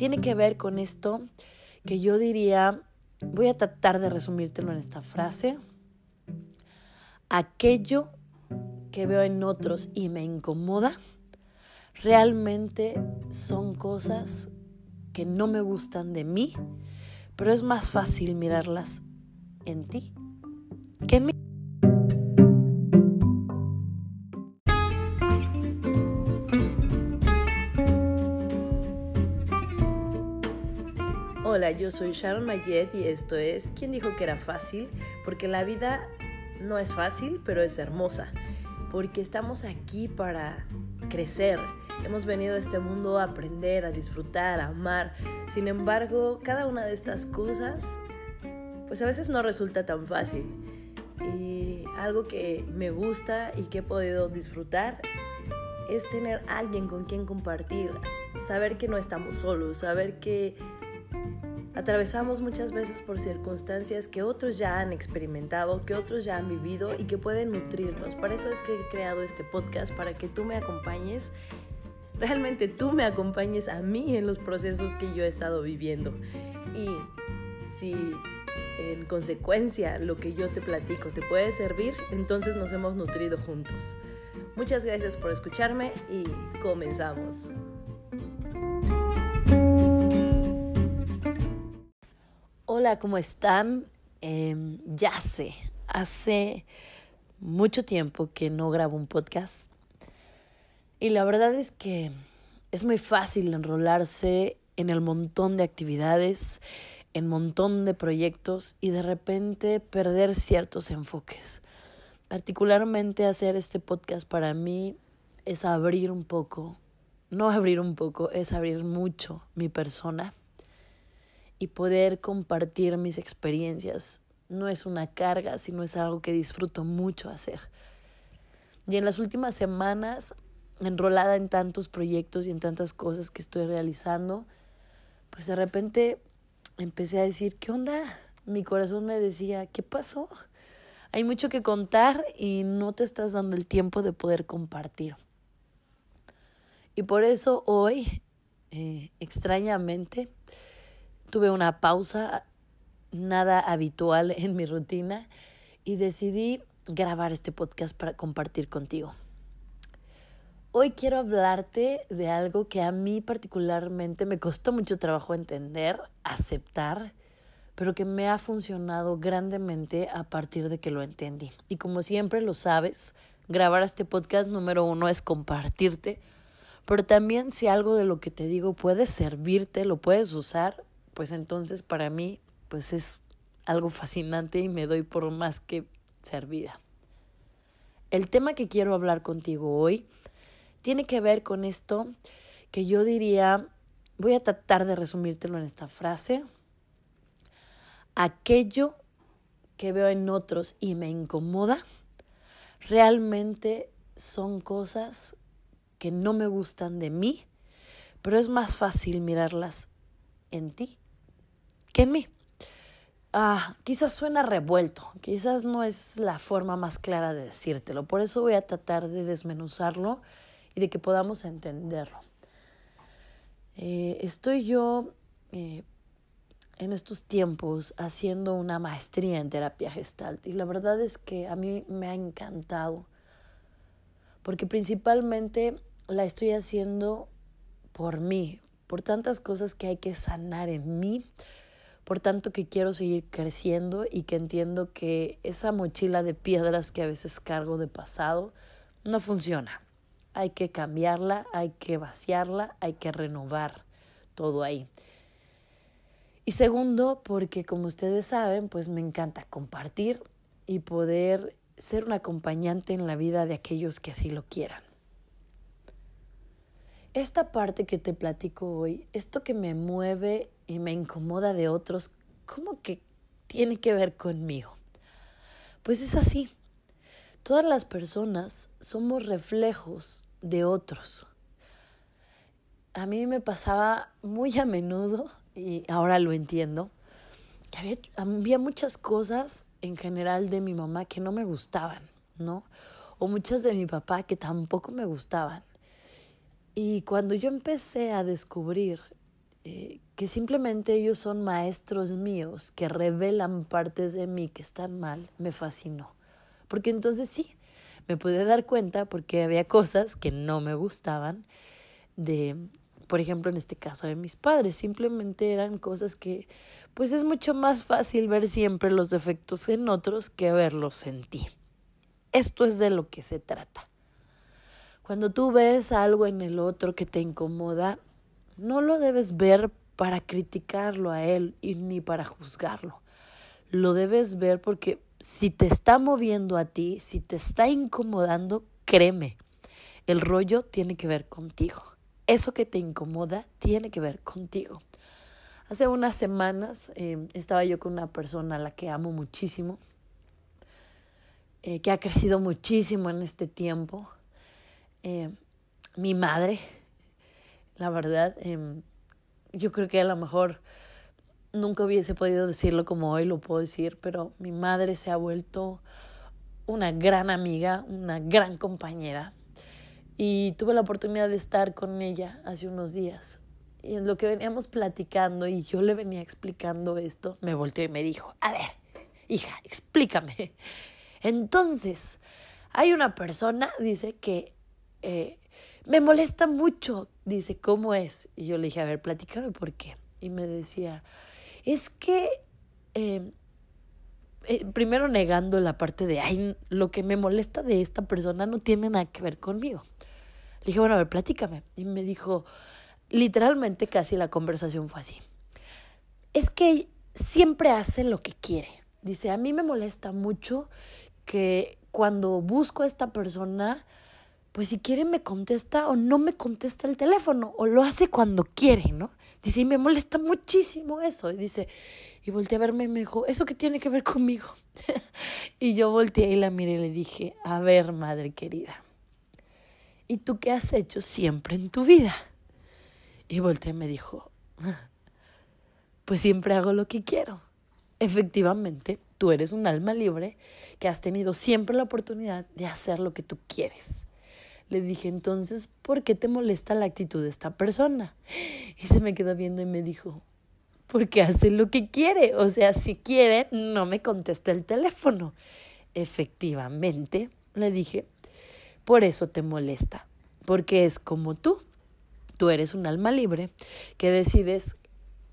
tiene que ver con esto que yo diría, voy a tratar de resumírtelo en esta frase, aquello que veo en otros y me incomoda, realmente son cosas que no me gustan de mí, pero es más fácil mirarlas en ti que en mí. Yo soy Sharon Mayet y esto es ¿Quién dijo que era fácil? Porque la vida no es fácil, pero es hermosa. Porque estamos aquí para crecer. Hemos venido a este mundo a aprender, a disfrutar, a amar. Sin embargo, cada una de estas cosas, pues a veces no resulta tan fácil. Y algo que me gusta y que he podido disfrutar es tener alguien con quien compartir, saber que no estamos solos, saber que Atravesamos muchas veces por circunstancias que otros ya han experimentado, que otros ya han vivido y que pueden nutrirnos. Para eso es que he creado este podcast, para que tú me acompañes, realmente tú me acompañes a mí en los procesos que yo he estado viviendo. Y si en consecuencia lo que yo te platico te puede servir, entonces nos hemos nutrido juntos. Muchas gracias por escucharme y comenzamos. Hola, ¿cómo están? Em, ya sé, hace mucho tiempo que no grabo un podcast y la verdad es que es muy fácil enrolarse en el montón de actividades, en montón de proyectos y de repente perder ciertos enfoques. Particularmente hacer este podcast para mí es abrir un poco, no abrir un poco, es abrir mucho mi persona y poder compartir mis experiencias no es una carga, sino es algo que disfruto mucho hacer. Y en las últimas semanas, enrolada en tantos proyectos y en tantas cosas que estoy realizando, pues de repente empecé a decir, ¿qué onda? Mi corazón me decía, ¿qué pasó? Hay mucho que contar y no te estás dando el tiempo de poder compartir. Y por eso hoy, eh, extrañamente, tuve una pausa nada habitual en mi rutina y decidí grabar este podcast para compartir contigo. Hoy quiero hablarte de algo que a mí particularmente me costó mucho trabajo entender, aceptar, pero que me ha funcionado grandemente a partir de que lo entendí. Y como siempre lo sabes, grabar este podcast número uno es compartirte, pero también si algo de lo que te digo puede servirte, lo puedes usar, pues entonces para mí pues es algo fascinante y me doy por más que servida. El tema que quiero hablar contigo hoy tiene que ver con esto que yo diría, voy a tratar de resumírtelo en esta frase, aquello que veo en otros y me incomoda, realmente son cosas que no me gustan de mí, pero es más fácil mirarlas en ti que en mí. Ah, quizás suena revuelto, quizás no es la forma más clara de decírtelo, por eso voy a tratar de desmenuzarlo y de que podamos entenderlo. Eh, estoy yo eh, en estos tiempos haciendo una maestría en terapia gestalt y la verdad es que a mí me ha encantado porque principalmente la estoy haciendo por mí, por tantas cosas que hay que sanar en mí, por tanto que quiero seguir creciendo y que entiendo que esa mochila de piedras que a veces cargo de pasado no funciona. Hay que cambiarla, hay que vaciarla, hay que renovar todo ahí. Y segundo, porque como ustedes saben, pues me encanta compartir y poder ser un acompañante en la vida de aquellos que así lo quieran. Esta parte que te platico hoy, esto que me mueve y me incomoda de otros, ¿cómo que tiene que ver conmigo? Pues es así. Todas las personas somos reflejos de otros. A mí me pasaba muy a menudo, y ahora lo entiendo, que había, había muchas cosas en general de mi mamá que no me gustaban, ¿no? O muchas de mi papá que tampoco me gustaban. Y cuando yo empecé a descubrir eh, que simplemente ellos son maestros míos, que revelan partes de mí que están mal, me fascinó. Porque entonces sí, me pude dar cuenta porque había cosas que no me gustaban de, por ejemplo, en este caso de mis padres, simplemente eran cosas que, pues es mucho más fácil ver siempre los defectos en otros que verlos en ti. Esto es de lo que se trata. Cuando tú ves algo en el otro que te incomoda, no lo debes ver para criticarlo a él ni para juzgarlo. Lo debes ver porque si te está moviendo a ti, si te está incomodando, créeme, el rollo tiene que ver contigo. Eso que te incomoda tiene que ver contigo. Hace unas semanas eh, estaba yo con una persona a la que amo muchísimo, eh, que ha crecido muchísimo en este tiempo. Eh, mi madre, la verdad, em, yo creo que a lo mejor nunca hubiese podido decirlo como hoy lo puedo decir, pero mi madre se ha vuelto una gran amiga, una gran compañera. Y tuve la oportunidad de estar con ella hace unos días. Y en lo que veníamos platicando y yo le venía explicando esto, me volteó y me dijo, a ver, hija, explícame. Entonces, hay una persona, dice, que eh, me molesta mucho. Dice, ¿cómo es? Y yo le dije, a ver, platícame por qué. Y me decía, es que, em, eh, primero negando la parte de, ay, lo que me molesta de esta persona no tiene nada que ver conmigo. Le dije, bueno, a ver, platícame. Y me dijo, literalmente casi la conversación fue así. Es que siempre hace lo que quiere. Dice, a mí me molesta mucho que cuando busco a esta persona, pues si quiere me contesta o no me contesta el teléfono o lo hace cuando quiere, ¿no? Dice, y me molesta muchísimo eso. Y dice, y volteé a verme y me dijo, ¿eso qué tiene que ver conmigo? y yo volteé y la miré y le dije, a ver, madre querida, ¿y tú qué has hecho siempre en tu vida? Y volteé y me dijo, pues siempre hago lo que quiero. Efectivamente, tú eres un alma libre que has tenido siempre la oportunidad de hacer lo que tú quieres. Le dije, entonces, ¿por qué te molesta la actitud de esta persona? Y se me quedó viendo y me dijo, porque hace lo que quiere. O sea, si quiere, no me contesta el teléfono. Efectivamente, le dije, por eso te molesta, porque es como tú. Tú eres un alma libre que decides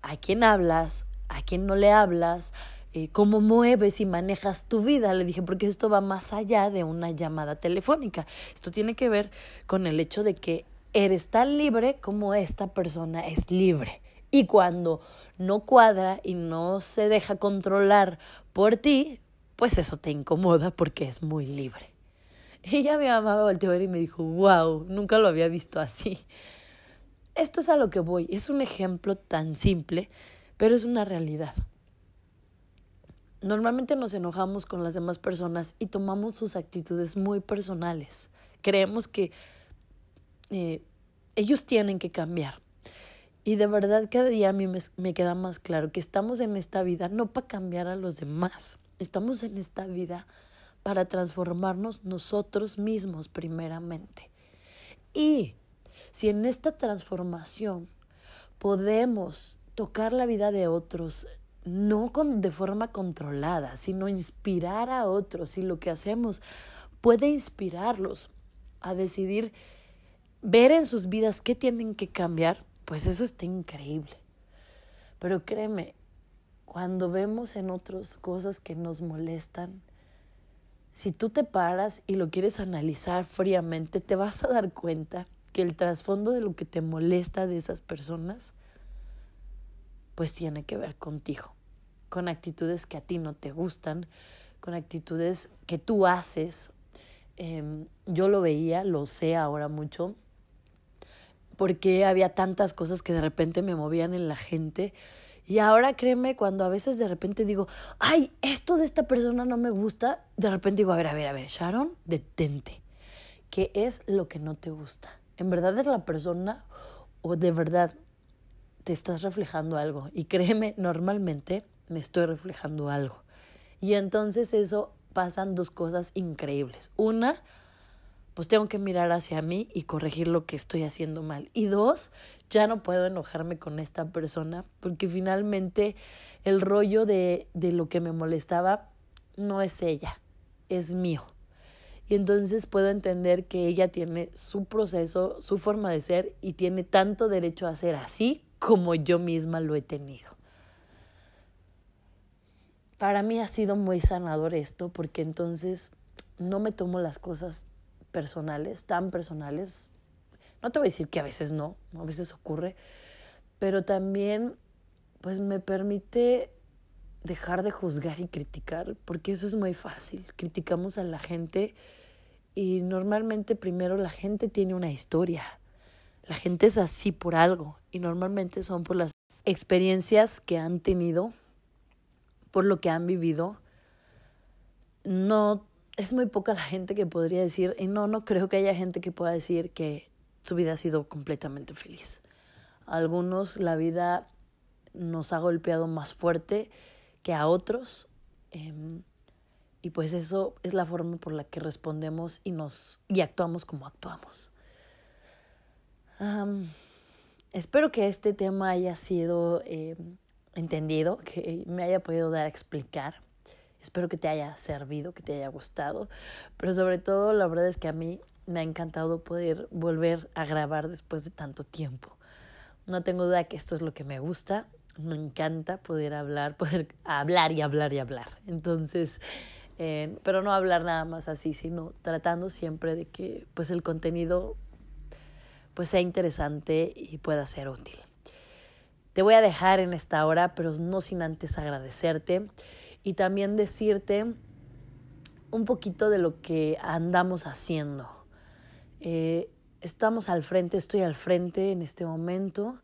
a quién hablas, a quién no le hablas, eh, cómo mueves y manejas tu vida. Le dije, porque esto va más allá de una llamada telefónica. Esto tiene que ver con el hecho de que eres tan libre como esta persona es libre. Y cuando no cuadra y no se deja controlar por ti, pues eso te incomoda porque es muy libre. Y me volteó a y me dijo, wow, nunca lo había visto así. Esto es a lo que voy. Es un ejemplo tan simple, pero es una realidad. Normalmente nos enojamos con las demás personas y tomamos sus actitudes muy personales. Creemos que eh, ellos tienen que cambiar. Y de verdad cada día a mí me, me queda más claro que estamos en esta vida no para cambiar a los demás, estamos en esta vida para transformarnos nosotros mismos primeramente. Y si en esta transformación podemos tocar la vida de otros, no con, de forma controlada, sino inspirar a otros y lo que hacemos puede inspirarlos a decidir ver en sus vidas qué tienen que cambiar, pues eso está increíble. Pero créeme, cuando vemos en otros cosas que nos molestan, si tú te paras y lo quieres analizar fríamente, te vas a dar cuenta que el trasfondo de lo que te molesta de esas personas pues tiene que ver contigo, con actitudes que a ti no te gustan, con actitudes que tú haces. Em, yo lo veía, lo sé ahora mucho, porque había tantas cosas que de repente me movían en la gente. Y ahora créeme, cuando a veces de repente digo, ay, esto de esta persona no me gusta, de repente digo, a ver, a ver, a ver, Sharon, detente. ¿Qué es lo que no te gusta? ¿En verdad es la persona o de verdad te estás reflejando algo. Y créeme, normalmente me estoy reflejando algo. Y entonces eso pasan dos cosas increíbles. Una, pues tengo que mirar hacia mí y corregir lo que estoy haciendo mal. Y dos, ya no puedo enojarme con esta persona porque finalmente el rollo de, de lo que me molestaba no es ella, es mío. Y entonces puedo entender que ella tiene su proceso, su forma de ser y tiene tanto derecho a ser así como yo misma lo he tenido. Para mí ha sido muy sanador esto porque entonces no me tomo las cosas personales, tan personales. No te voy a decir que a veces no, a veces ocurre, pero también pues me permite dejar de juzgar y criticar, porque eso es muy fácil. Criticamos a la gente y normalmente primero la gente tiene una historia. La gente es así por algo y normalmente son por las experiencias que han tenido, por lo que han vivido. No es muy poca la gente que podría decir, y no, no creo que haya gente que pueda decir que su vida ha sido completamente feliz. algunos la vida nos ha golpeado más fuerte que a otros. Em, y pues eso es la forma por la que respondemos y nos y actuamos como actuamos. Espero que este tema haya sido em, entendido, que me haya podido dar a explicar. Espero que te haya servido, que te haya gustado. Pero sobre todo, la verdad es que a mí me ha encantado poder volver a grabar después de tanto tiempo. No tengo duda que esto es lo que me gusta me encanta poder hablar, poder hablar y hablar y hablar. Entonces, eh, pero no hablar nada más así, sino tratando siempre de que pues el contenido pues sea interesante y pueda ser útil. Te voy a dejar en esta hora, pero no sin antes agradecerte y también decirte un poquito de lo que andamos haciendo. Eh, estamos al frente, estoy al frente en este momento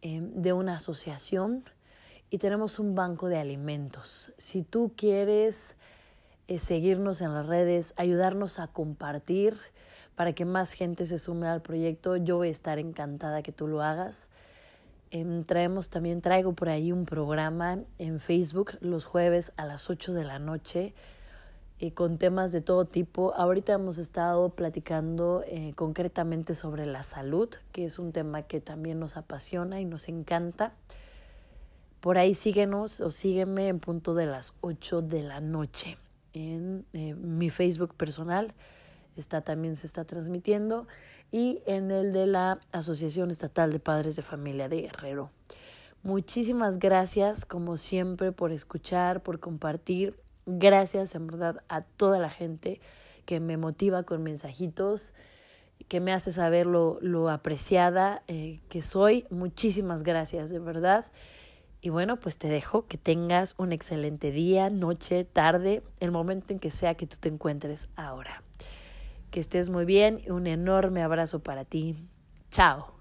Em, de una asociación y tenemos un banco de alimentos. Si tú quieres eh, seguirnos en las redes, ayudarnos a compartir para que más gente se sume al proyecto, yo voy a estar encantada que tú lo hagas. Em, traemos también, traigo por ahí un programa en Facebook los jueves a las 8 de la noche eh, con temas de todo tipo. Ahorita hemos estado platicando eh, concretamente sobre la salud, que es un tema que también nos apasiona y nos encanta. Por ahí síguenos o sígueme en punto de las 8 de la noche en eh, mi Facebook personal. Está también se está transmitiendo y en el de la Asociación Estatal de Padres de Familia de Guerrero. Muchísimas gracias como siempre por escuchar, por compartir Gracias en verdad a toda la gente que me motiva con mensajitos, que me hace saber lo, lo apreciada eh, que soy. Muchísimas gracias, de verdad. Y bueno, pues te dejo que tengas un excelente día, noche, tarde, el momento en que sea que tú te encuentres ahora. Que estés muy bien y un enorme abrazo para ti. Chao.